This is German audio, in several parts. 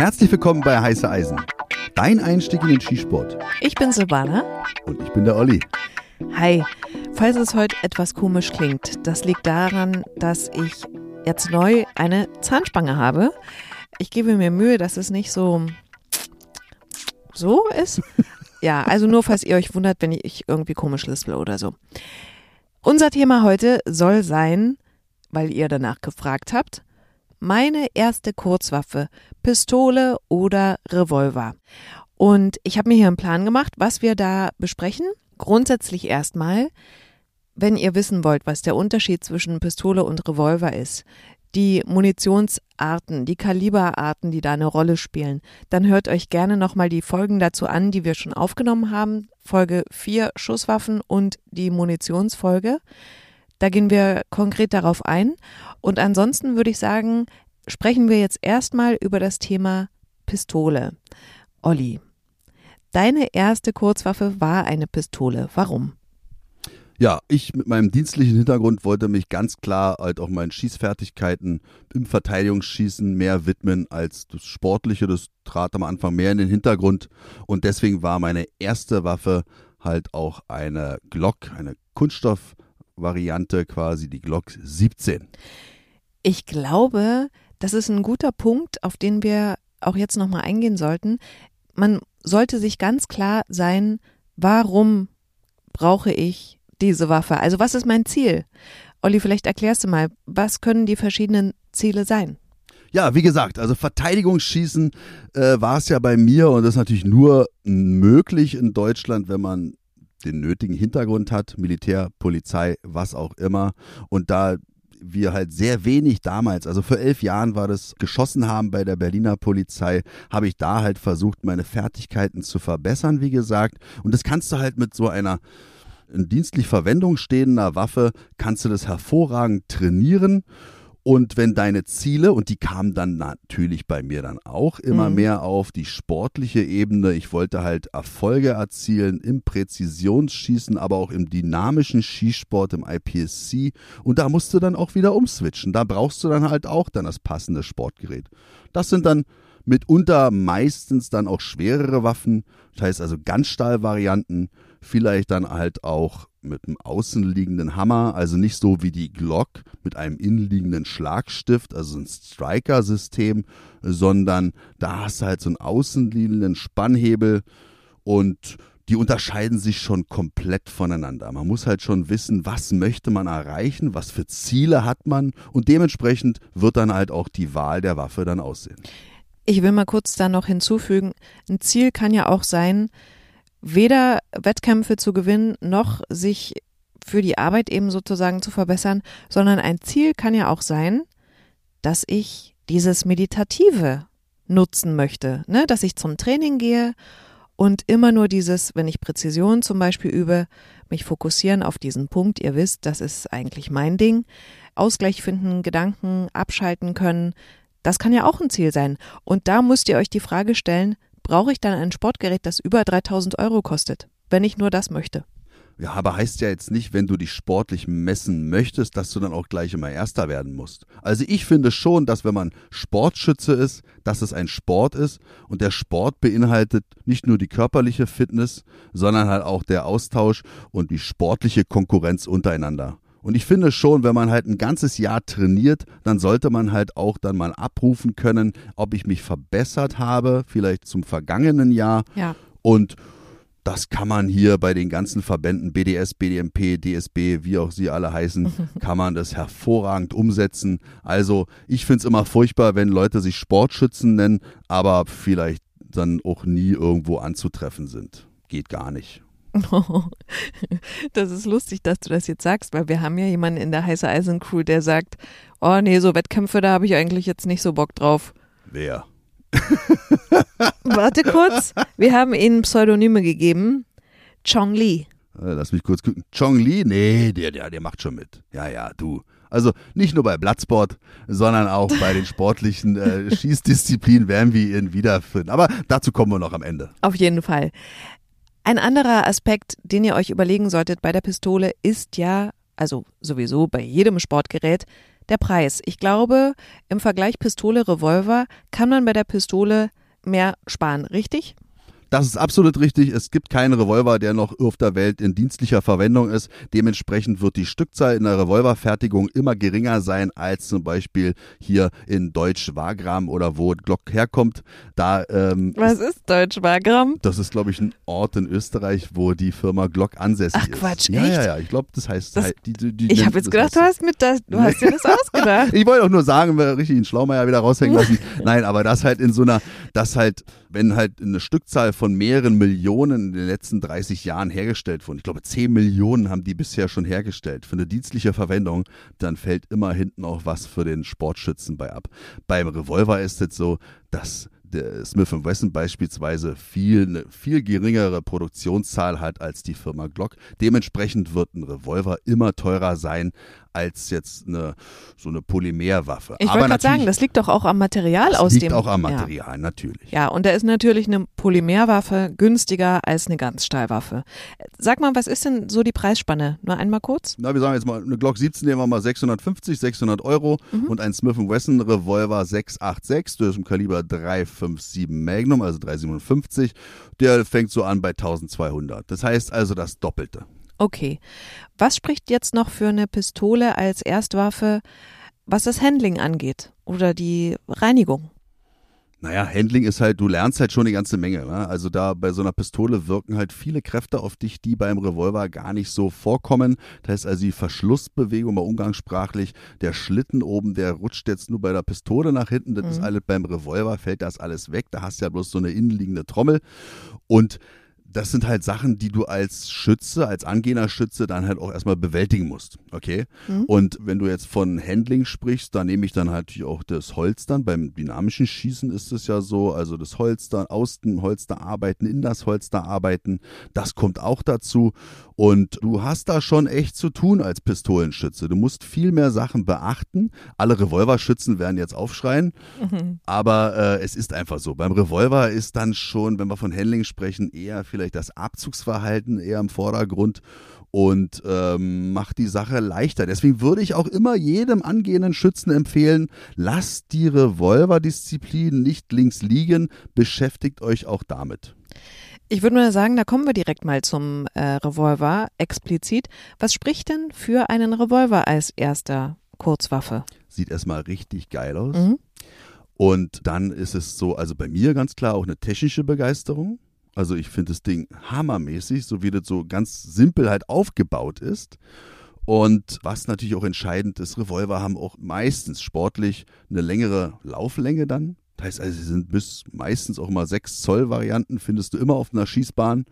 Herzlich willkommen bei Heiße Eisen. Dein Einstieg in den Skisport. Ich bin Silvana. Und ich bin der Olli. Hi. Falls es heute etwas komisch klingt, das liegt daran, dass ich jetzt neu eine Zahnspange habe. Ich gebe mir Mühe, dass es nicht so so ist. Ja, also nur falls ihr euch wundert, wenn ich irgendwie komisch lispel oder so. Unser Thema heute soll sein, weil ihr danach gefragt habt, meine erste Kurzwaffe, Pistole oder Revolver. Und ich habe mir hier einen Plan gemacht, was wir da besprechen. Grundsätzlich erstmal, wenn ihr wissen wollt, was der Unterschied zwischen Pistole und Revolver ist, die Munitionsarten, die Kaliberarten, die da eine Rolle spielen, dann hört euch gerne nochmal die Folgen dazu an, die wir schon aufgenommen haben. Folge 4 Schusswaffen und die Munitionsfolge. Da gehen wir konkret darauf ein. Und ansonsten würde ich sagen, sprechen wir jetzt erstmal über das Thema Pistole. Olli, deine erste Kurzwaffe war eine Pistole. Warum? Ja, ich mit meinem dienstlichen Hintergrund wollte mich ganz klar halt auch meinen Schießfertigkeiten im Verteidigungsschießen mehr widmen als das Sportliche. Das trat am Anfang mehr in den Hintergrund und deswegen war meine erste Waffe halt auch eine Glock, eine Kunststoffvariante quasi, die Glock 17. Ich glaube, das ist ein guter Punkt, auf den wir auch jetzt nochmal eingehen sollten. Man sollte sich ganz klar sein, warum brauche ich diese Waffe? Also was ist mein Ziel? Olli, vielleicht erklärst du mal, was können die verschiedenen Ziele sein? Ja, wie gesagt, also Verteidigungsschießen äh, war es ja bei mir und das ist natürlich nur möglich in Deutschland, wenn man den nötigen Hintergrund hat, Militär, Polizei, was auch immer. Und da wir halt sehr wenig damals, also vor elf Jahren war das geschossen haben bei der Berliner Polizei, habe ich da halt versucht, meine Fertigkeiten zu verbessern, wie gesagt. Und das kannst du halt mit so einer in dienstlich Verwendung stehender Waffe kannst du das hervorragend trainieren. Und wenn deine Ziele, und die kamen dann natürlich bei mir dann auch immer mhm. mehr auf die sportliche Ebene, ich wollte halt Erfolge erzielen im Präzisionsschießen, aber auch im dynamischen Skisport, im IPSC. Und da musst du dann auch wieder umswitchen. Da brauchst du dann halt auch dann das passende Sportgerät. Das sind dann mitunter meistens dann auch schwerere Waffen, das heißt also Ganzstahlvarianten, vielleicht dann halt auch mit einem außenliegenden Hammer, also nicht so wie die Glock mit einem innenliegenden Schlagstift, also ein Striker-System, sondern da hast du halt so einen außenliegenden Spannhebel und die unterscheiden sich schon komplett voneinander. Man muss halt schon wissen, was möchte man erreichen, was für Ziele hat man und dementsprechend wird dann halt auch die Wahl der Waffe dann aussehen. Ich will mal kurz da noch hinzufügen, ein Ziel kann ja auch sein, weder Wettkämpfe zu gewinnen, noch sich für die Arbeit eben sozusagen zu verbessern, sondern ein Ziel kann ja auch sein, dass ich dieses Meditative nutzen möchte, ne? dass ich zum Training gehe und immer nur dieses, wenn ich Präzision zum Beispiel übe, mich fokussieren auf diesen Punkt, ihr wisst, das ist eigentlich mein Ding, Ausgleich finden, Gedanken abschalten können, das kann ja auch ein Ziel sein. Und da müsst ihr euch die Frage stellen, brauche ich dann ein Sportgerät, das über 3000 Euro kostet, wenn ich nur das möchte. Ja, aber heißt ja jetzt nicht, wenn du dich sportlich messen möchtest, dass du dann auch gleich immer Erster werden musst. Also ich finde schon, dass wenn man Sportschütze ist, dass es ein Sport ist und der Sport beinhaltet nicht nur die körperliche Fitness, sondern halt auch der Austausch und die sportliche Konkurrenz untereinander. Und ich finde schon, wenn man halt ein ganzes Jahr trainiert, dann sollte man halt auch dann mal abrufen können, ob ich mich verbessert habe, vielleicht zum vergangenen Jahr. Ja. Und das kann man hier bei den ganzen Verbänden BDS, BDMP, DSB, wie auch sie alle heißen, kann man das hervorragend umsetzen. Also ich finde es immer furchtbar, wenn Leute sich Sportschützen nennen, aber vielleicht dann auch nie irgendwo anzutreffen sind. Geht gar nicht. das ist lustig, dass du das jetzt sagst, weil wir haben ja jemanden in der Heiße Eisen Crew, der sagt, oh nee, so Wettkämpfe, da habe ich eigentlich jetzt nicht so Bock drauf. Wer? Warte kurz, wir haben ihnen Pseudonyme gegeben. Chong Li. Äh, lass mich kurz gucken. Chong Li? Nee, der, der, der macht schon mit. Ja, ja, du. Also nicht nur bei Bloodsport, sondern auch bei den sportlichen äh, Schießdisziplinen werden wir ihn wiederfinden. Aber dazu kommen wir noch am Ende. Auf jeden Fall. Ein anderer Aspekt, den ihr euch überlegen solltet bei der Pistole, ist ja, also sowieso bei jedem Sportgerät, der Preis. Ich glaube, im Vergleich Pistole, Revolver kann man bei der Pistole mehr sparen, richtig? Das ist absolut richtig. Es gibt keinen Revolver, der noch auf der Welt in dienstlicher Verwendung ist. Dementsprechend wird die Stückzahl in der Revolverfertigung immer geringer sein als zum Beispiel hier in Deutsch Wagram oder wo Glock herkommt. Da, ähm, Was ist Deutsch Wagram? Das ist, glaube ich, ein Ort in Österreich, wo die Firma Glock ansässig Ach, ist. Quatsch, ja, echt? Ja, ja, ich glaube, das heißt. Das, die, die, die ich habe jetzt gedacht, du hast, mit das, du hast dir das ausgedacht. ich wollte auch nur sagen, wir richtig den Schlaumeier wieder raushängen lassen. Nein, aber das halt in so einer, das halt, wenn halt eine Stückzahl von mehreren Millionen in den letzten 30 Jahren hergestellt wurden, ich glaube 10 Millionen haben die bisher schon hergestellt für eine dienstliche Verwendung, dann fällt immer hinten auch was für den Sportschützen bei ab. Beim Revolver ist es so, dass der Smith Wesson beispielsweise viel, eine viel geringere Produktionszahl hat als die Firma Glock. Dementsprechend wird ein Revolver immer teurer sein als jetzt eine, so eine Polymerwaffe. Ich wollte gerade sagen, das liegt doch auch am Material das aus liegt dem. auch am Material, ja. natürlich. Ja, und da ist natürlich eine Polymerwaffe günstiger als eine Ganzstahlwaffe. Sag mal, was ist denn so die Preisspanne? Nur einmal kurz? Na, wir sagen jetzt mal, eine Glock 17 nehmen wir mal 650, 600 Euro mhm. und ein Smith Wesson Revolver 686, der ist im Kaliber 357 Magnum, also 357, der fängt so an bei 1200. Das heißt also das Doppelte. Okay. Was spricht jetzt noch für eine Pistole als Erstwaffe, was das Handling angeht oder die Reinigung? Naja, Handling ist halt, du lernst halt schon eine ganze Menge. Ne? Also da bei so einer Pistole wirken halt viele Kräfte auf dich, die beim Revolver gar nicht so vorkommen. Das heißt also die Verschlussbewegung mal umgangssprachlich, der Schlitten oben, der rutscht jetzt nur bei der Pistole nach hinten. Das mhm. ist alles beim Revolver, fällt das alles weg. Da hast du ja bloß so eine innenliegende Trommel. Und das sind halt Sachen, die du als Schütze, als angehender Schütze dann halt auch erstmal bewältigen musst. Okay? Mhm. Und wenn du jetzt von Handling sprichst, da nehme ich dann halt natürlich auch das Holstern. Beim dynamischen Schießen ist es ja so, also das Holstern, aus dem Holster arbeiten, in das Holster arbeiten, das kommt auch dazu. Und du hast da schon echt zu tun als Pistolenschütze. Du musst viel mehr Sachen beachten. Alle Revolverschützen werden jetzt aufschreien, mhm. aber äh, es ist einfach so. Beim Revolver ist dann schon, wenn wir von Handling sprechen, eher vielleicht das Abzugsverhalten eher im Vordergrund und ähm, macht die Sache leichter. Deswegen würde ich auch immer jedem angehenden Schützen empfehlen, lasst die Revolverdisziplin nicht links liegen, beschäftigt euch auch damit. Ich würde nur sagen, da kommen wir direkt mal zum äh, Revolver explizit. Was spricht denn für einen Revolver als erster Kurzwaffe? Sieht erstmal richtig geil aus. Mhm. Und dann ist es so, also bei mir ganz klar auch eine technische Begeisterung. Also ich finde das Ding hammermäßig, so wie das so ganz simpel halt aufgebaut ist. Und was natürlich auch entscheidend ist, Revolver haben auch meistens sportlich eine längere Lauflänge dann. Das heißt also, sie sind bis meistens auch immer 6 Zoll Varianten, findest du immer auf einer Schießbahn.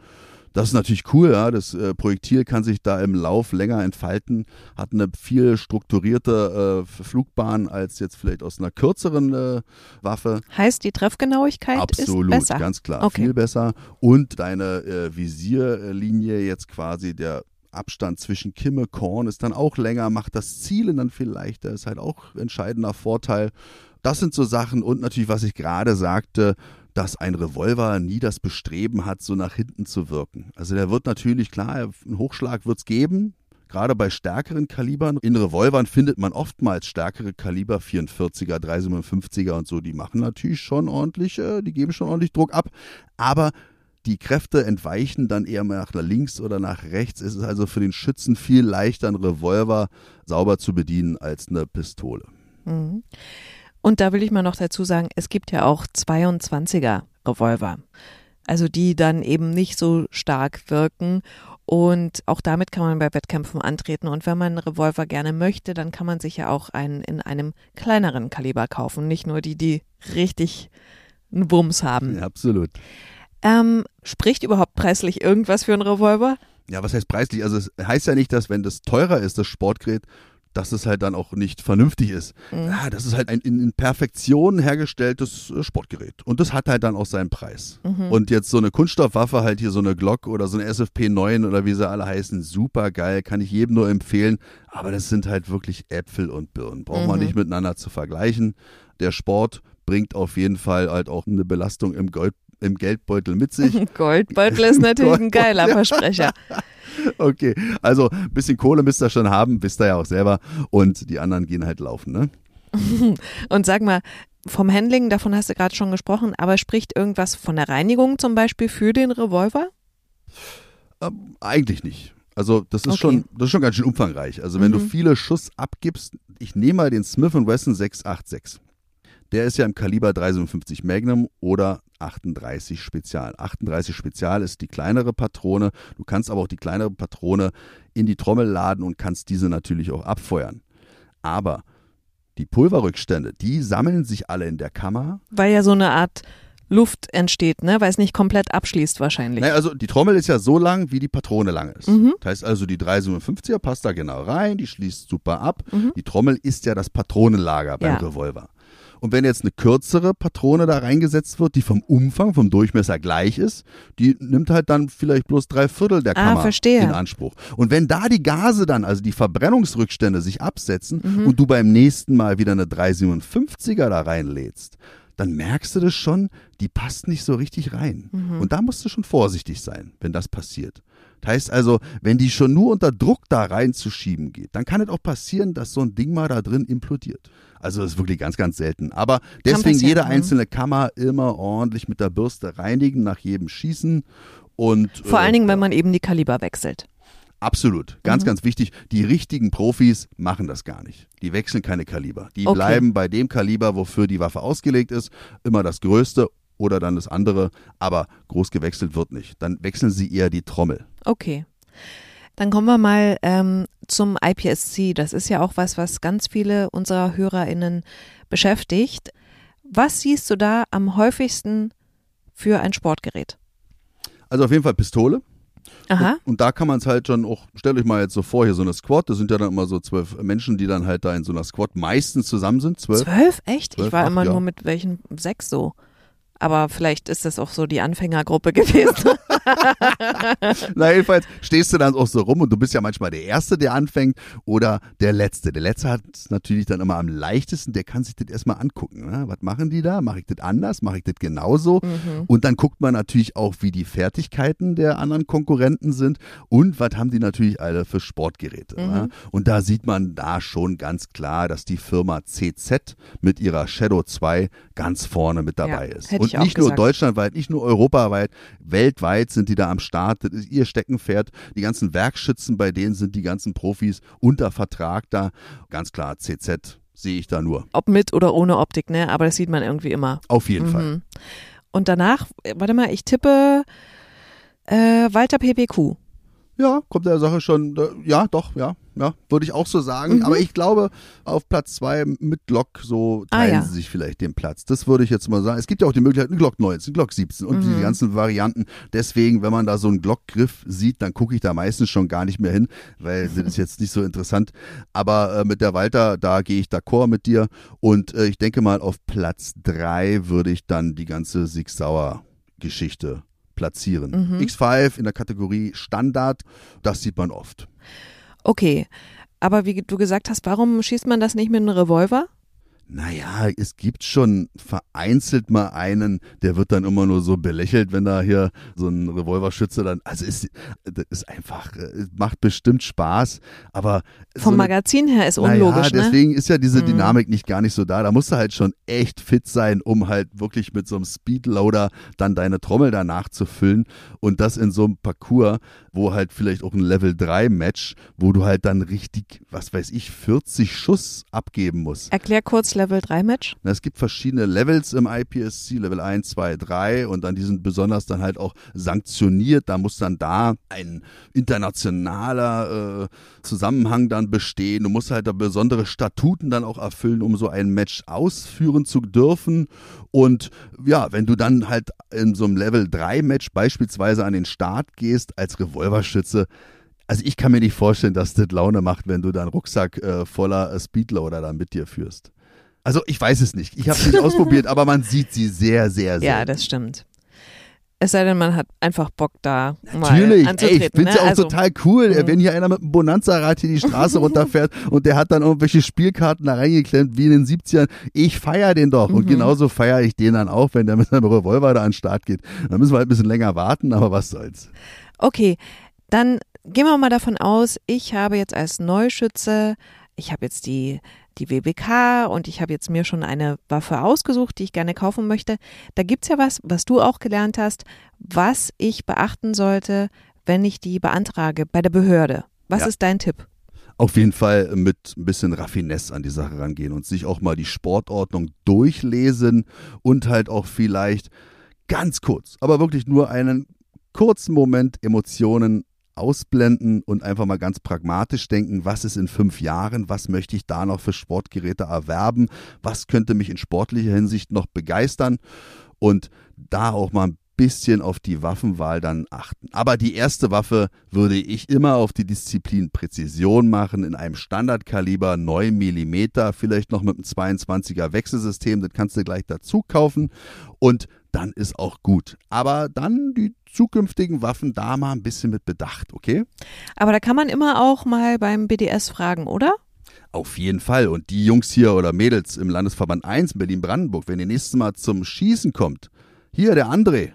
Das ist natürlich cool, ja. Das äh, Projektil kann sich da im Lauf länger entfalten, hat eine viel strukturierte äh, Flugbahn als jetzt vielleicht aus einer kürzeren äh, Waffe. Heißt, die Treffgenauigkeit Absolut, ist besser? Absolut, ganz klar, okay. viel besser. Und deine äh, Visierlinie jetzt quasi der Abstand zwischen Kimme, Korn ist dann auch länger, macht das Zielen dann viel leichter, ist halt auch entscheidender Vorteil. Das sind so Sachen und natürlich, was ich gerade sagte, dass ein Revolver nie das Bestreben hat, so nach hinten zu wirken. Also der wird natürlich, klar, einen Hochschlag wird es geben, gerade bei stärkeren Kalibern. In Revolvern findet man oftmals stärkere Kaliber, 44er, 357er und so, die machen natürlich schon ordentlich, äh, die geben schon ordentlich Druck ab. Aber die Kräfte entweichen dann eher nach links oder nach rechts. Es ist also für den Schützen viel leichter, einen Revolver sauber zu bedienen als eine Pistole. Mhm. Und da will ich mal noch dazu sagen, es gibt ja auch 22er Revolver. Also die dann eben nicht so stark wirken. Und auch damit kann man bei Wettkämpfen antreten. Und wenn man einen Revolver gerne möchte, dann kann man sich ja auch einen in einem kleineren Kaliber kaufen. Nicht nur die, die richtig einen Wumms haben. Ja, absolut. Ähm, spricht überhaupt preislich irgendwas für einen Revolver? Ja, was heißt preislich? Also es heißt ja nicht, dass wenn das teurer ist, das Sportgerät, dass es halt dann auch nicht vernünftig ist. Mhm. Ja, das ist halt ein in, Perfektion hergestelltes äh, Sportgerät. Und das hat halt dann auch seinen Preis. Mhm. Und jetzt so eine Kunststoffwaffe, halt hier so eine Glock oder so eine SFP 9 oder wie sie alle heißen, super geil, kann ich jedem nur empfehlen. Aber das sind halt wirklich Äpfel und Birnen. Braucht mhm. man nicht miteinander zu vergleichen. Der Sport bringt auf jeden Fall halt auch eine Belastung im Gold im Geldbeutel mit sich. Goldbeutel ist natürlich ein geiler Versprecher. Okay, also ein bisschen Kohle müsst ihr schon haben, wisst ihr ja auch selber. Und die anderen gehen halt laufen, ne? Und sag mal, vom Handling, davon hast du gerade schon gesprochen, aber spricht irgendwas von der Reinigung zum Beispiel für den Revolver? Ähm, eigentlich nicht. Also das ist Okay. schon, das ist schon ganz schön umfangreich. Also wenn du Mhm. viele Schuss abgibst, ich nehme mal den Smith Wesson 686. Der ist ja im Kaliber 357 Magnum oder 38 Spezial. 38 Spezial ist die kleinere Patrone. Du kannst aber auch die kleinere Patrone in die Trommel laden und kannst diese natürlich auch abfeuern. Aber die Pulverrückstände, die sammeln sich alle in der Kammer. Weil ja so eine Art Luft entsteht, ne? Weil es nicht komplett abschließt wahrscheinlich. Naja, also die Trommel ist ja so lang, wie die Patrone lang ist. Mhm. Das heißt also, die 357er passt da genau rein, die schließt super ab. Mhm. Die Trommel ist ja das Patronenlager beim Ja. Revolver. Und wenn jetzt eine kürzere Patrone da reingesetzt wird, die vom Umfang, vom Durchmesser gleich ist, die nimmt halt dann vielleicht bloß drei Viertel der Ah, Kammer verstehe. in Anspruch. Und wenn da die Gase dann, also die Verbrennungsrückstände sich absetzen Mhm. und du beim nächsten Mal wieder eine 357er da reinlädst, dann merkst du das schon, die passt nicht so richtig rein. Mhm. Und da musst du schon vorsichtig sein, wenn das passiert. Das heißt also, wenn die schon nur unter Druck da reinzuschieben geht, dann kann es auch passieren, dass so ein Ding mal da drin implodiert. Also das ist wirklich ganz, ganz selten. Aber deswegen jede einzelne Kammer immer ordentlich mit der Bürste reinigen nach jedem Schießen. Und, Vor äh, allen Dingen, wenn man eben die Kaliber wechselt. Absolut. Ganz, Mhm. ganz wichtig. Die richtigen Profis machen das gar nicht. Die wechseln keine Kaliber. Die Okay. bleiben bei dem Kaliber, wofür die Waffe ausgelegt ist. Immer das größte oder dann das andere. Aber groß gewechselt wird nicht. Dann wechseln sie eher die Trommel. Okay. Dann kommen wir mal ähm, zum IPSC. Das ist ja auch was, was ganz viele unserer HörerInnen beschäftigt. Was siehst du da am häufigsten für ein Sportgerät? Also auf jeden Fall Pistole. Aha. Und, und da kann man es halt schon auch, stellt euch mal jetzt so vor, hier so eine Squad, das sind ja dann immer so zwölf Menschen, die dann halt da in so einer Squad meistens zusammen sind. Zwölf. Zwölf? Echt? Zwölf, ich war ach, immer ja. nur mit welchen sechs so. Aber vielleicht ist das auch so die Anfängergruppe gewesen. Na, jedenfalls stehst du dann auch so rum und du bist ja manchmal der Erste, der anfängt oder der Letzte. Der Letzte hat es natürlich dann immer am leichtesten, der kann sich das erstmal angucken. Ne? Was machen die da? Mache ich das anders? Mache ich das genauso? Mhm. Und dann guckt man natürlich auch, wie die Fertigkeiten der anderen Konkurrenten sind und was haben die natürlich alle für Sportgeräte. Mhm. Ne? Und da sieht man da schon ganz klar, dass die Firma CZ mit ihrer Shadow 2 ganz vorne mit dabei Ja, ist. hätte Und nicht nur gesagt. deutschlandweit, nicht nur europaweit, weltweit sind die da am Start. Das ist ihr Steckenpferd. Die ganzen Werkschützen, bei denen sind die ganzen Profis unter Vertrag da. Ganz klar, CZ sehe ich da nur. Ob mit oder ohne Optik, ne? Aber das sieht man irgendwie immer. Auf jeden Fall. Mhm. Und danach, äh, warte mal, ich tippe äh, Walter PPQ. Ja, kommt der Sache schon, äh, ja, doch, ja, ja, würde ich auch so sagen. Mhm. Aber ich glaube, auf Platz zwei mit Glock so Ah, teilen ja. sie sich vielleicht den Platz. Das würde ich jetzt mal sagen. Es gibt ja auch die Möglichkeit, ein Glock 19, Glock 17 und Mhm. die ganzen Varianten. Deswegen, wenn man da so einen Glockgriff sieht, dann gucke ich da meistens schon gar nicht mehr hin, weil das ist jetzt nicht so interessant. Aber äh, mit der Walter, da gehe ich d'accord mit dir. Und äh, ich denke mal, auf Platz drei würde ich dann die ganze Sig Sauer Geschichte platzieren. Mhm. X5 in der Kategorie Standard, das sieht man oft. Okay. Aber wie du gesagt hast, warum schießt man das nicht mit einem Revolver? Naja, es gibt schon vereinzelt mal einen, der wird dann immer nur so belächelt, wenn da hier so ein Revolverschütze dann, also ist, das ist einfach, äh, macht bestimmt Spaß, aber Vom so eine- Magazin her ist unlogisch, ne? deswegen ist ja diese Mhm. Dynamik nicht gar nicht so da. Da musst du halt schon echt fit sein, um halt wirklich mit so einem Speedloader dann deine Trommel danach zu füllen und das in so einem Parcours, wo halt vielleicht auch ein Level 3 Match, wo du halt dann richtig, was weiß ich, 40 Schuss abgeben musst. Erklär kurz Level 3 Match. Na, Es gibt verschiedene Levels im IPSC, Level 1, 2, 3 und dann die sind besonders dann halt auch sanktioniert. Da muss dann da ein internationaler äh, Zusammenhang dann bestehen. Du musst halt da besondere Statuten dann auch erfüllen, um so ein Match ausführen zu dürfen. Und ja, wenn du dann halt in so einem Level 3 Match beispielsweise an den Start gehst als Revolverschütze, also ich kann mir nicht vorstellen, dass das Laune macht, wenn du deinen Rucksack äh, voller äh, Speedloader da mit dir führst. Also ich weiß es nicht. Ich habe es nicht ausprobiert, aber man sieht sie sehr, sehr, sehr. Ja, das stimmt. Es sei denn, man hat einfach Bock da Natürlich, mal ey, ich anzutreten. find's ne? ja auch also, total cool, Mhm. wenn hier einer mit einem Bonanza-Rad hier die Straße runterfährt und der hat dann irgendwelche Spielkarten da reingeklemmt, wie in den 70ern. Ich feier den doch. Und Mhm. genauso feiere ich den dann auch, wenn der mit seinem Revolver da an den Start geht. Dann müssen wir halt ein bisschen länger warten, aber was soll's. Okay, dann gehen wir mal davon aus, ich habe jetzt als Neuschütze, ich habe jetzt die, die WBK und ich habe jetzt mir schon eine Waffe ausgesucht, die ich gerne kaufen möchte. Da gibt's ja was, was du auch gelernt hast, was ich beachten sollte, wenn ich die beantrage bei der Behörde. Was Ja. ist dein Tipp? Auf jeden Fall mit ein bisschen Raffinesse an die Sache rangehen und sich auch mal die Sportordnung durchlesen und halt auch vielleicht ganz kurz, aber wirklich nur einen kurzen Moment Emotionen ausblenden und einfach mal ganz pragmatisch denken, was ist in fünf Jahren, was möchte ich da noch für Sportgeräte erwerben, was könnte mich in sportlicher Hinsicht noch begeistern und da auch mal ein bisschen auf die Waffenwahl dann achten. Aber die erste Waffe würde ich immer auf die Disziplin Präzision machen, in einem Standardkaliber 9 mm, vielleicht noch mit einem 22er Wechselsystem, das kannst du gleich dazu kaufen und dann ist auch gut. Aber dann die zukünftigen Waffen da mal ein bisschen mit Bedacht, okay? Aber da kann man immer auch mal beim BDS fragen, oder? Auf jeden Fall. Und die Jungs hier oder Mädels im Landesverband 1 Berlin-Brandenburg, wenn ihr nächstes Mal zum Schießen kommt, hier der André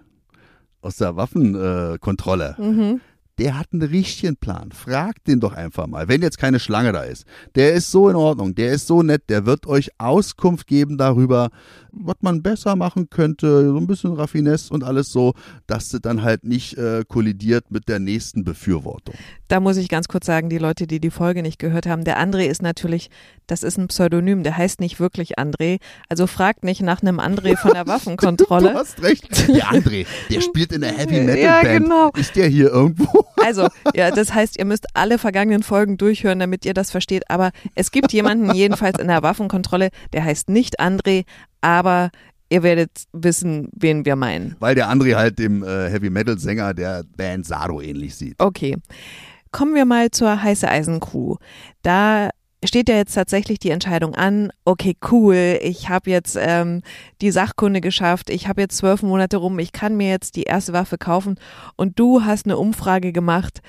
aus der Waffenkontrolle, äh, Mhm. Der hat einen richtigen Plan. Fragt den doch einfach mal, wenn jetzt keine Schlange da ist. Der ist so in Ordnung, der ist so nett, der wird euch Auskunft geben darüber, was man besser machen könnte, so ein bisschen Raffinesse und alles so, dass das dann halt nicht äh, kollidiert mit der nächsten Befürwortung. Da muss ich ganz kurz sagen, die Leute, die die Folge nicht gehört haben, der André ist natürlich, das ist ein Pseudonym, der heißt nicht wirklich André. Also fragt nicht nach einem André von der Du Waffenkontrolle. hast recht. Der André, der spielt in der Heavy Metal Ja, Band. genau. Ist der hier irgendwo? Also, ja, das heißt, ihr müsst alle vergangenen Folgen durchhören, damit ihr das versteht. Aber es gibt jemanden jedenfalls in der Waffenkontrolle, der heißt nicht André, aber ihr werdet wissen, wen wir meinen. Weil der André halt dem äh, Heavy Metal Sänger der Band Sado ähnlich sieht. Okay. Kommen wir mal zur Heiße Eisen Crew. Da steht ja jetzt tatsächlich die Entscheidung an, okay, cool, ich habe jetzt ähm, die Sachkunde geschafft, ich habe jetzt zwölf Monate rum, ich kann mir jetzt die erste Waffe kaufen und du hast eine Umfrage gemacht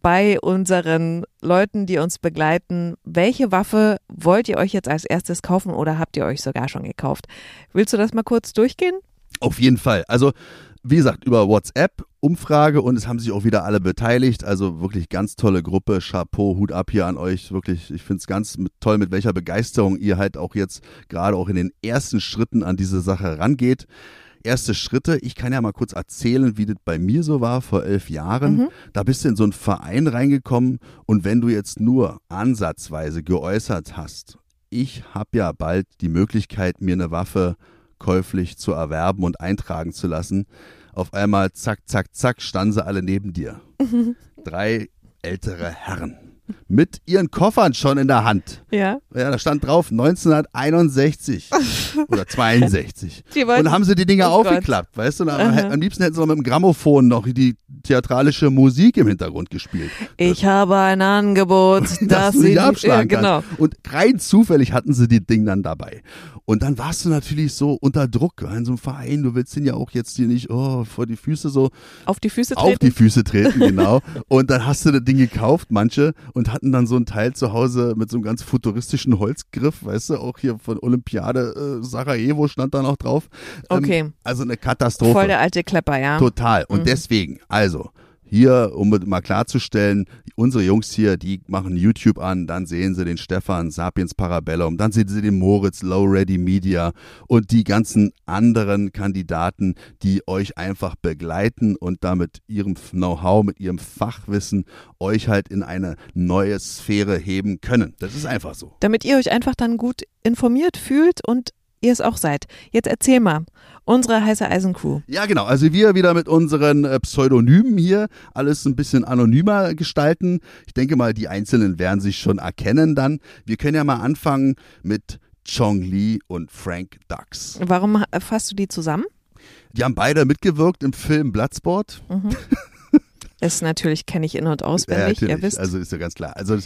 bei unseren Leuten, die uns begleiten. Welche Waffe wollt ihr euch jetzt als erstes kaufen oder habt ihr euch sogar schon gekauft? Willst du das mal kurz durchgehen? Auf jeden Fall. Also, wie gesagt, über WhatsApp Umfrage und es haben sich auch wieder alle beteiligt. Also wirklich ganz tolle Gruppe. Chapeau, Hut ab hier an euch. Wirklich, ich finde es ganz mit, toll, mit welcher Begeisterung ihr halt auch jetzt gerade auch in den ersten Schritten an diese Sache rangeht. Erste Schritte, ich kann ja mal kurz erzählen, wie das bei mir so war vor elf Jahren. Mhm. Da bist du in so einen Verein reingekommen und wenn du jetzt nur ansatzweise geäußert hast, ich habe ja bald die Möglichkeit, mir eine Waffe käuflich zu erwerben und eintragen zu lassen. Auf einmal, zack, zack, zack, standen sie alle neben dir. Drei ältere Herren. Mit ihren Koffern schon in der Hand. Ja. Ja, da stand drauf 1961 oder 62. Die wollten- Und dann haben sie die Dinger Oh Gott. aufgeklappt, weißt du? Am, am liebsten hätten sie noch mit dem Grammophon noch die theatralische Musik im Hintergrund gespielt. Ich habe ein Angebot, dass das sie nicht abschlagen ja, genau. kannst. Und rein zufällig hatten sie die Ding dann dabei. Und dann warst du natürlich so unter Druck in so einem Verein. Du willst den ja auch jetzt hier nicht oh, vor die Füße so Auf die Füße treten. auf die Füße treten, genau. und dann hast du das Ding gekauft, manche, und hatten dann so ein Teil zu Hause mit so einem ganz futuristischen Holzgriff, weißt du, auch hier von Olympiade äh, Sarajevo stand da noch drauf. Ähm, Okay. Also eine Katastrophe. Voll der alte Klepper, ja. Total. Und deswegen, also, hier, um mal klarzustellen, unsere Jungs hier, die machen YouTube an, dann sehen sie den Stefan, Sapiens Parabellum, dann sehen sie den Moritz, Low Ready Media und die ganzen anderen Kandidaten, die euch einfach begleiten und damit ihrem Know-how, mit ihrem Fachwissen euch halt in eine neue Sphäre heben können. Das ist einfach so. Damit ihr euch einfach dann gut informiert fühlt und ihr es auch seid. Jetzt erzähl mal, unsere heiße Eisencrew. Ja, genau. Also wir wieder mit unseren äh, Pseudonymen hier alles ein bisschen anonymer gestalten. Ich denke mal, die Einzelnen werden sich schon erkennen dann. Wir können ja mal anfangen mit Chong Lee und Frank Dux. Warum fasst du die zusammen? Die haben beide mitgewirkt im Film Bloodsport. Das natürlich kenne ich in- und auswendig, ihr natürlich. wisst. Also ist ja ganz klar. Also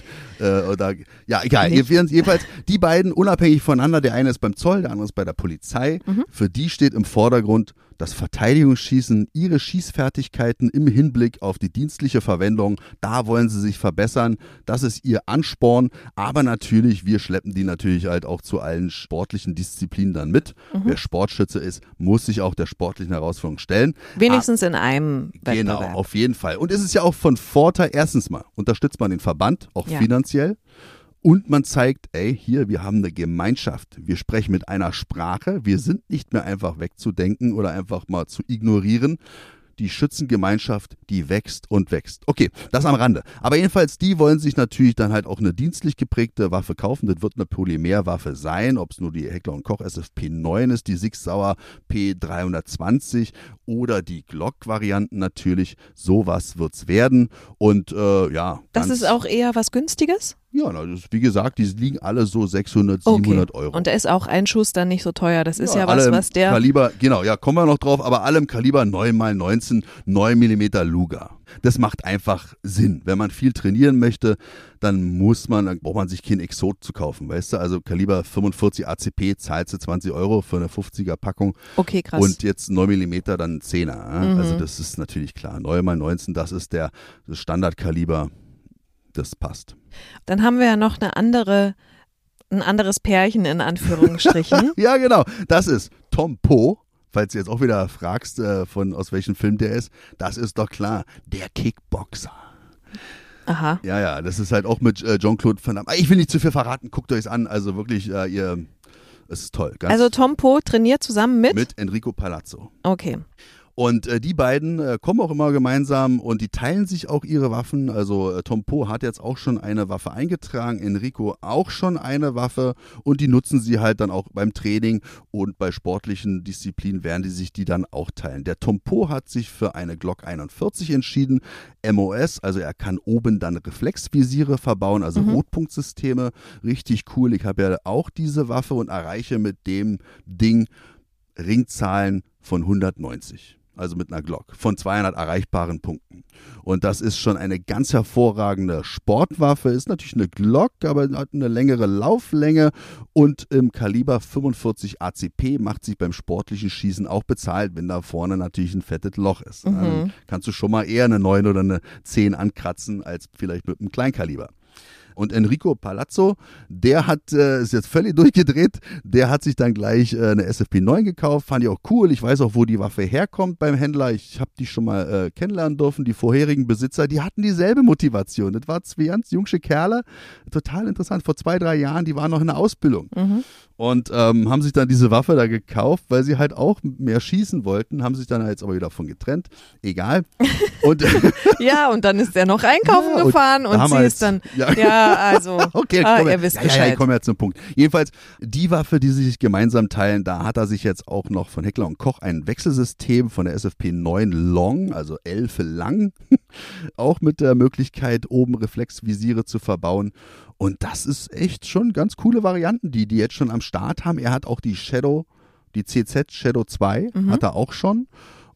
äh, oder ja, egal. Nicht. Jedenfalls die beiden unabhängig voneinander. Der eine ist beim Zoll, der andere ist bei der Polizei. Mhm. Für die steht im Vordergrund das Verteidigungsschießen, ihre Schießfertigkeiten im Hinblick auf die dienstliche Verwendung, da wollen sie sich verbessern. Das ist ihr Ansporn. Aber natürlich, wir schleppen die natürlich halt auch zu allen sportlichen Disziplinen dann mit. Mhm. Wer Sportschütze ist, muss sich auch der sportlichen Herausforderung stellen. Wenigstens ah, in einem Wettbewerb. Genau, auf jeden Fall. Und es ist ja auch von Vorteil, erstens mal, unterstützt man den Verband, auch ja. finanziell. Und man zeigt, ey, hier, wir haben eine Gemeinschaft. Wir sprechen mit einer Sprache. Wir sind nicht mehr einfach wegzudenken oder einfach mal zu ignorieren. Die Schützengemeinschaft, die wächst und wächst. Okay, das am Rande. Aber jedenfalls, die wollen sich natürlich dann halt auch eine dienstlich geprägte Waffe kaufen. Das wird eine Polymerwaffe sein, ob es nur die Heckler und Koch SFP 9 ist, die Sig Sauer P320 oder die Glock-Varianten natürlich. Sowas wird's werden. Und äh, ja. Das ist auch eher was Günstiges? Ja, ist, wie gesagt, die liegen alle so 600, 700 okay. Euro. Und da ist auch ein Schuss dann nicht so teuer. Das ist ja, ja was, was der. Kaliber, genau, ja, kommen wir noch drauf, aber alle im Kaliber 9x19, 9 mm Luger. Das macht einfach Sinn. Wenn man viel trainieren möchte, dann muss man, dann braucht man sich kein Exot zu kaufen, weißt du? Also Kaliber 45 ACP zahlst du 20 Euro für eine 50er Packung. Okay, krass. Und jetzt 9 mm dann 10er. Mhm. Also das ist natürlich klar. 9x19, das ist der das Standardkaliber. Das passt. Dann haben wir ja noch eine andere, ein anderes Pärchen in Anführungsstrichen. ja, genau. Das ist Tom Poe. Falls du jetzt auch wieder fragst, äh, von aus welchem Film der ist, das ist doch klar, der Kickboxer. Aha. Ja, ja, das ist halt auch mit äh, Jean-Claude Van Damme. Ich will nicht zu viel verraten, guckt euch es an. Also wirklich, äh, ihr, es ist toll. also Tom Poe trainiert zusammen mit? Mit Enrico Palazzo. Okay. Und äh, die beiden äh, kommen auch immer gemeinsam und die teilen sich auch ihre Waffen. Also äh, Tom Po hat jetzt auch schon eine Waffe eingetragen, Enrico auch schon eine Waffe und die nutzen sie halt dann auch beim Training und bei sportlichen Disziplinen werden die sich die dann auch teilen. Der Tom Po hat sich für eine Glock 41 entschieden, MOS, also er kann oben dann Reflexvisiere verbauen, also mhm. Rotpunktsysteme. Richtig cool. Ich habe ja auch diese Waffe und erreiche mit dem Ding Ringzahlen von 190 also mit einer Glock, von 200 erreichbaren Punkten. Und das ist schon eine ganz hervorragende Sportwaffe. Ist natürlich eine Glock, aber hat eine längere Lauflänge und im Kaliber 45 ACP macht sich beim sportlichen Schießen auch bezahlt, wenn da vorne natürlich ein fettes Loch ist. Mhm. Dann kannst du schon mal eher eine 9 oder eine 10 ankratzen als vielleicht mit einem Kleinkaliber. Und Enrico Palazzo, der hat, äh, ist jetzt völlig durchgedreht, der hat sich dann gleich äh, eine SFP9 gekauft, fand ich auch cool. Ich weiß auch, wo die Waffe herkommt beim Händler. Ich habe die schon mal äh, kennenlernen dürfen. Die vorherigen Besitzer, die hatten dieselbe Motivation. Das war zwei ganz jungsche Kerle, total interessant. Vor zwei, drei Jahren, die waren noch in der Ausbildung. Mhm und ähm, haben sich dann diese Waffe da gekauft, weil sie halt auch mehr schießen wollten, haben sich dann jetzt aber wieder davon getrennt. Egal. Und ja, und dann ist er noch einkaufen ja, gefahren und, und sie ist dann, ja, ja also, okay, ah, ihr wisst ja, Bescheid. Ja, ich komme ja zum Punkt. Jedenfalls, die Waffe, die sie sich gemeinsam teilen, da hat er sich jetzt auch noch von Heckler und Koch ein Wechselsystem von der SFP 9 Long, also 11 lang, auch mit der Möglichkeit, oben Reflexvisiere zu verbauen. Und das ist echt schon ganz coole Varianten, die die jetzt schon am Start haben. Er hat auch die Shadow, die CZ Shadow 2, mhm. hat er auch schon.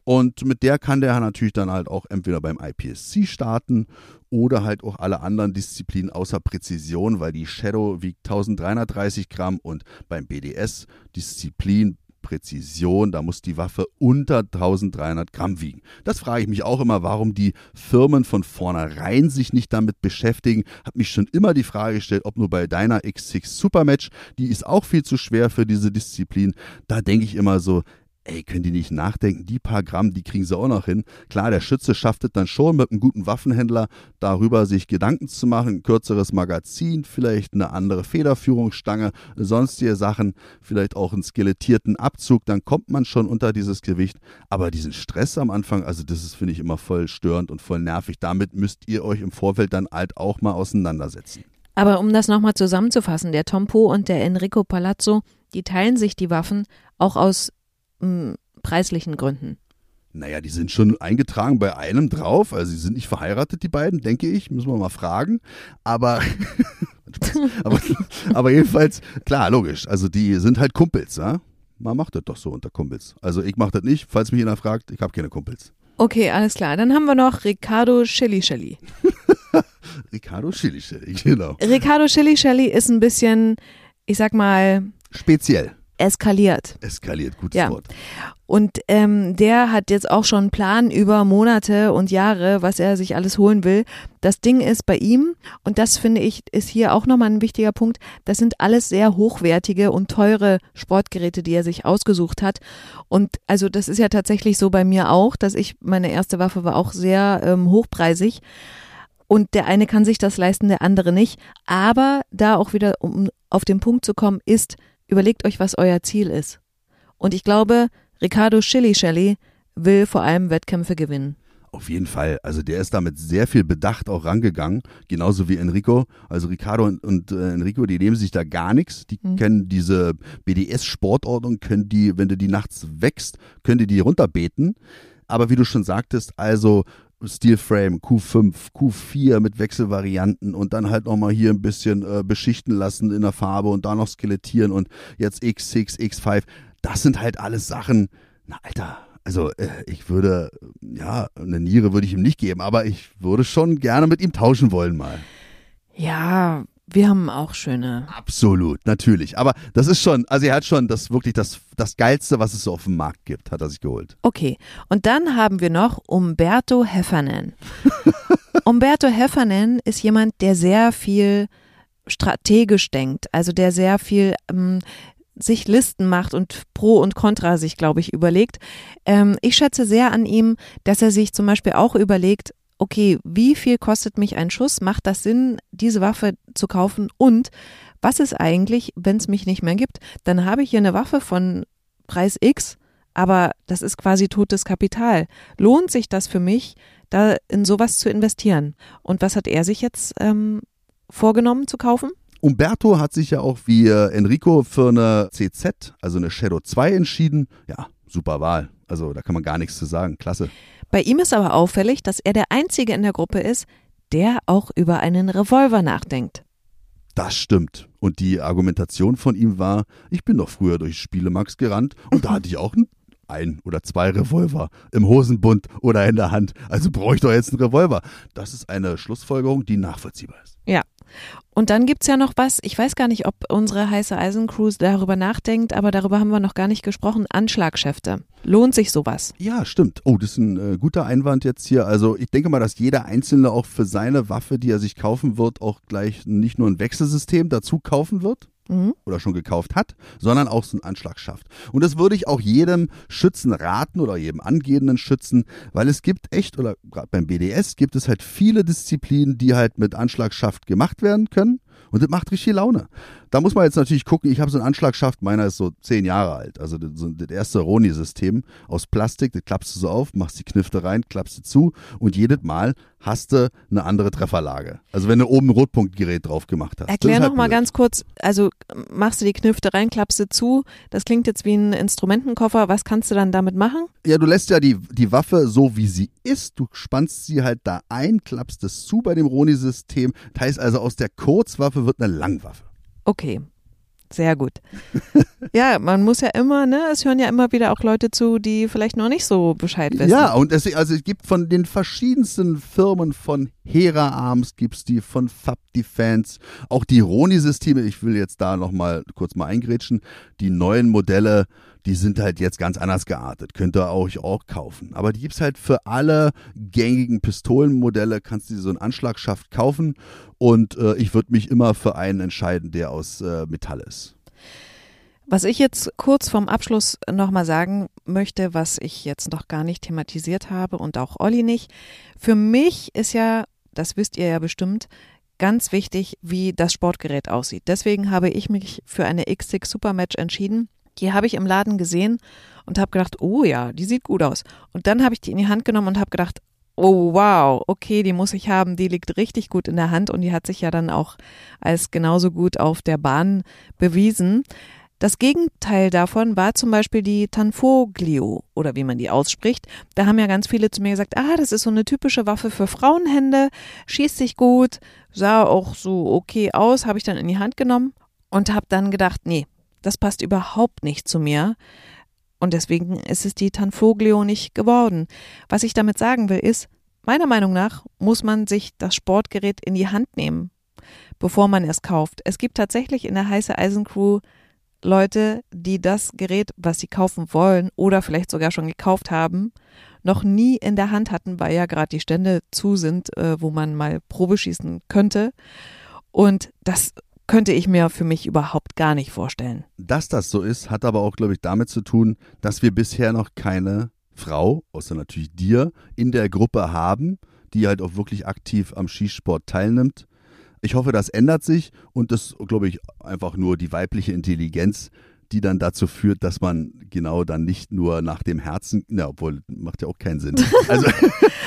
Und mit der kann der natürlich dann halt auch entweder beim IPSC starten oder halt auch alle anderen Disziplinen außer Präzision, weil die Shadow wiegt 1330 Gramm und beim BDS Disziplin Präzision, da muss die Waffe unter 1300 Gramm wiegen. Das frage ich mich auch immer, warum die Firmen von vornherein sich nicht damit beschäftigen. Habe mich schon immer die Frage gestellt, ob nur bei deiner X6 Supermatch, die ist auch viel zu schwer für diese Disziplin. Da denke ich immer so, ey, können die nicht nachdenken, die paar Gramm, die kriegen sie auch noch hin. Klar, der Schütze schafft es dann schon mit einem guten Waffenhändler darüber, sich Gedanken zu machen, ein kürzeres Magazin, vielleicht eine andere Federführungsstange, sonstige Sachen, vielleicht auch einen skelettierten Abzug, dann kommt man schon unter dieses Gewicht. Aber diesen Stress am Anfang, also das ist, finde ich, immer voll störend und voll nervig. Damit müsst ihr euch im Vorfeld dann halt auch mal auseinandersetzen. Aber um das nochmal zusammenzufassen, der Tompo und der Enrico Palazzo, die teilen sich die Waffen auch aus mh, preislichen Gründen? Naja, die sind schon eingetragen bei einem drauf. Also sie sind nicht verheiratet, die beiden, denke ich. Müssen wir mal fragen. Aber, aber, aber, jedenfalls, klar, logisch. Also die sind halt Kumpels, ja? Man macht das doch so unter Kumpels. Also ich mache das nicht, falls mich jemand fragt, ich habe keine Kumpels. Okay, alles klar. Dann haben wir noch Ricardo Chili Chili. Ricardo Chili Chili, genau. Ricardo Chili Chili ist ein bisschen, ich sag mal. Speziell eskaliert. Eskaliert, gutes Ja. Wort. Und ähm, der hat jetzt auch schon einen Plan über Monate und Jahre, was er sich alles holen will. Das Ding ist bei ihm, und das finde ich, ist hier auch nochmal ein wichtiger Punkt, das sind alles sehr hochwertige und teure Sportgeräte, die er sich ausgesucht hat. Und also das ist ja tatsächlich so bei mir auch, dass ich, meine erste Waffe war auch sehr ähm, hochpreisig. Und der eine kann sich das leisten, der andere nicht. Aber da auch wieder, um auf den Punkt zu kommen, ist, überlegt euch, was euer Ziel ist. Und ich glaube, Ricardo Shilly will vor allem Wettkämpfe gewinnen. Auf jeden Fall. Also der ist damit sehr viel Bedacht auch rangegangen, genauso wie Enrico. Also Ricardo und, und äh, Enrico, die nehmen sich da gar nichts. Die Mhm. kennen diese BDS-Sportordnung, können die, wenn du die nachts wächst, können die die runterbeten. Aber wie du schon sagtest, also Steelframe, Q5, Q4 mit Wechselvarianten und dann halt nochmal hier ein bisschen äh, beschichten lassen in der Farbe und da noch skelettieren und jetzt X6, X5. Das sind halt alles Sachen, na Alter, also äh, ich würde, ja, eine Niere würde ich ihm nicht geben, aber ich würde schon gerne mit ihm tauschen wollen mal. Ja, wir haben auch schöne. Absolut, natürlich. Aber das ist schon, also er hat schon das wirklich das, das Geilste, was es so auf dem Markt gibt, hat er sich geholt. Okay, und dann haben wir noch Umberto Heffernan. Umberto Heffernan ist jemand, der sehr viel strategisch denkt, also der sehr viel ähm, sich Listen macht und Pro und Contra sich, glaube ich, überlegt. Ähm, ich schätze sehr an ihm, dass er sich zum Beispiel auch überlegt, okay, wie viel kostet mich ein Schuss? Macht das Sinn, diese Waffe zu kaufen? Und was ist eigentlich, wenn es mich nicht mehr gibt? Dann habe ich hier eine Waffe von Preis X, aber das ist quasi totes Kapital. Lohnt sich das für mich, da in sowas zu investieren? Und was hat er sich jetzt ähm, vorgenommen zu kaufen? Umberto hat sich ja auch wie äh, Enrico für eine CZ, also eine Shadow 2 entschieden. Ja, super Wahl. Also da kann man gar nichts zu sagen. Klasse. Bei ihm ist aber auffällig, dass er der Einzige in der Gruppe ist, der auch über einen Revolver nachdenkt. Das stimmt. Und die Argumentation von ihm war, ich bin doch früher durch Spielemax gerannt und da hatte ich auch ein, ein oder zwei Revolver im Hosenbund oder in der Hand. Also brauche ich doch jetzt einen Revolver. Das ist eine Schlussfolgerung, die nachvollziehbar ist. Ja. Und dann gibt's ja noch was, ich weiß gar nicht, ob unsere heiße Eisencrew darüber nachdenkt, aber darüber haben wir noch gar nicht gesprochen, Anschlagschäfte. Lohnt sich sowas? Ja, stimmt. Oh, das ist ein äh, guter Einwand jetzt hier. Also ich denke mal, dass jeder Einzelne auch für seine Waffe, die er sich kaufen wird, auch gleich nicht nur ein Wechselsystem dazu kaufen wird Mhm. oder schon gekauft hat, sondern auch so einen Anschlag schafft. Und das würde ich auch jedem Schützen raten oder jedem angehenden Schützen, weil es gibt echt, oder gerade beim BDS gibt es halt viele Disziplinen, die halt mit Anschlagschaft gemacht werden können. Und das macht richtig Laune. Da muss man jetzt natürlich gucken, ich habe so einen Anschlagschaft, meiner ist so zehn Jahre alt. Also das, das erste Roni-System aus Plastik, das klappst du so auf, machst die Knifte rein, klappst du zu und jedes Mal hast du eine andere Trefferlage. Also wenn du oben ein Rotpunktgerät drauf gemacht hast. Erklär halt noch mal blöd. ganz kurz, also machst du die Knifte rein, klappst du zu, das klingt jetzt wie ein Instrumentenkoffer, was kannst du dann damit machen? Ja, du lässt ja die, die Waffe so, wie sie ist. Du spannst sie halt da ein, klappst es zu bei dem Roni-System. Das heißt also, aus der Kurzwaffe wird eine Langwaffe. Okay, sehr gut. ja, man muss ja immer, ne, es hören ja immer wieder auch Leute zu, die vielleicht noch nicht so Bescheid wissen. Ja, und es, also es gibt von den verschiedensten Firmen, von Hera Arms gibt's die, von Fab Defense, auch die Roni-Systeme, ich will jetzt da nochmal kurz mal eingrätschen, die neuen Modelle, die sind halt jetzt ganz anders geartet, könnt ihr euch auch kaufen. Aber die gibt's halt für alle gängigen Pistolenmodelle, kannst du so einen Anschlagschaft kaufen und äh, ich würde mich immer für einen entscheiden, der aus äh, Metall ist. Was ich jetzt kurz vorm Abschluss nochmal sagen möchte, was ich jetzt noch gar nicht thematisiert habe und auch Olli nicht. Für mich ist ja, das wisst ihr ja bestimmt, ganz wichtig, wie das Sportgerät aussieht. Deswegen habe ich mich für eine X6 Supermatch entschieden. Die habe ich im Laden gesehen und habe gedacht, oh ja, die sieht gut aus. Und dann habe ich die in die Hand genommen und habe gedacht, oh wow, okay, die muss ich haben, die liegt richtig gut in der Hand und die hat sich ja dann auch als genauso gut auf der Bahn bewiesen. Das Gegenteil davon war zum Beispiel die Tanfoglio oder wie man die ausspricht. Da haben ja ganz viele zu mir gesagt, ah, das ist so eine typische Waffe für Frauenhände, schießt sich gut, sah auch so okay aus, habe ich dann in die Hand genommen und habe dann gedacht, nee, das passt überhaupt nicht zu mir. Und deswegen ist es die Tanfoglio nicht geworden. Was ich damit sagen will, ist, meiner Meinung nach muss man sich das Sportgerät in die Hand nehmen, bevor man es kauft. Es gibt tatsächlich in der heiße Eisencrew Leute, die das Gerät, was sie kaufen wollen oder vielleicht sogar schon gekauft haben, noch nie in der Hand hatten, weil ja gerade die Stände zu sind, äh, wo man mal Probe schießen könnte. Und das könnte ich mir für mich überhaupt gar nicht vorstellen. Dass das so ist, hat aber auch, glaube ich, damit zu tun, dass wir bisher noch keine Frau, außer natürlich dir, in der Gruppe haben, die halt auch wirklich aktiv am Skisport teilnimmt. Ich hoffe, das ändert sich und das, glaube ich, einfach nur die weibliche Intelligenz, die dann dazu führt, dass man genau dann nicht nur nach dem Herzen, na, obwohl macht ja auch keinen Sinn. Also,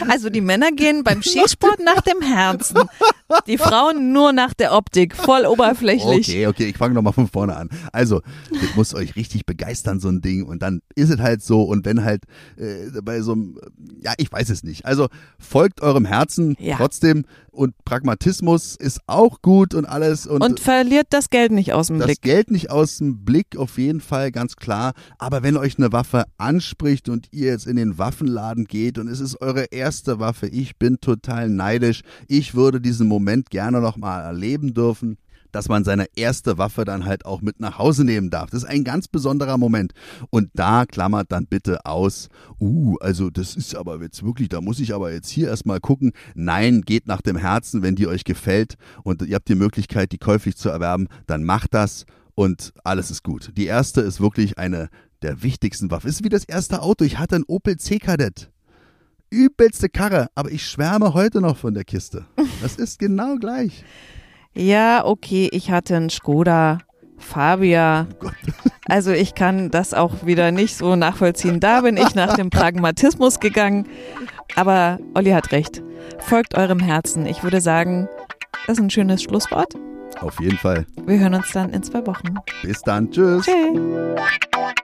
also die Männer gehen beim Skisport nach dem Herzen, die Frauen nur nach der Optik, voll oberflächlich. Okay, okay, ich fange nochmal von vorne an. Also, das muss euch richtig begeistern, so ein Ding und dann ist es halt so und wenn halt äh, bei so einem, ja, ich weiß es nicht. Also folgt eurem Herzen ja. trotzdem und Pragmatismus ist auch gut und alles. Und, und verliert das Geld nicht aus dem das Blick. Das Geld nicht aus dem Blick, auf jeden Fall, ganz klar. Aber wenn euch eine Waffe anspricht und ihr jetzt in den Waffenladen geht und es ist eure erste Waffe, ich bin total neidisch. Ich würde diesen Moment gerne nochmal erleben dürfen dass man seine erste Waffe dann halt auch mit nach Hause nehmen darf. Das ist ein ganz besonderer Moment. Und da klammert dann bitte aus, uh, also das ist aber jetzt wirklich, da muss ich aber jetzt hier erstmal gucken. Nein, geht nach dem Herzen, wenn die euch gefällt und ihr habt die Möglichkeit, die käuflich zu erwerben, dann macht das und alles ist gut. Die erste ist wirklich eine der wichtigsten Waffen. Ist wie das erste Auto. Ich hatte ein Opel C-Kadett übelste Karre, aber ich schwärme heute noch von der Kiste. Das ist genau gleich. Ja, okay, ich hatte einen Skoda Fabia. Oh also ich kann das auch wieder nicht so nachvollziehen. Da bin ich nach dem Pragmatismus gegangen. Aber Olli hat recht. Folgt eurem Herzen. Ich würde sagen, das ist ein schönes Schlusswort. Auf jeden Fall. Wir hören uns dann in zwei Wochen. Bis dann. Tschüss. Tschüss.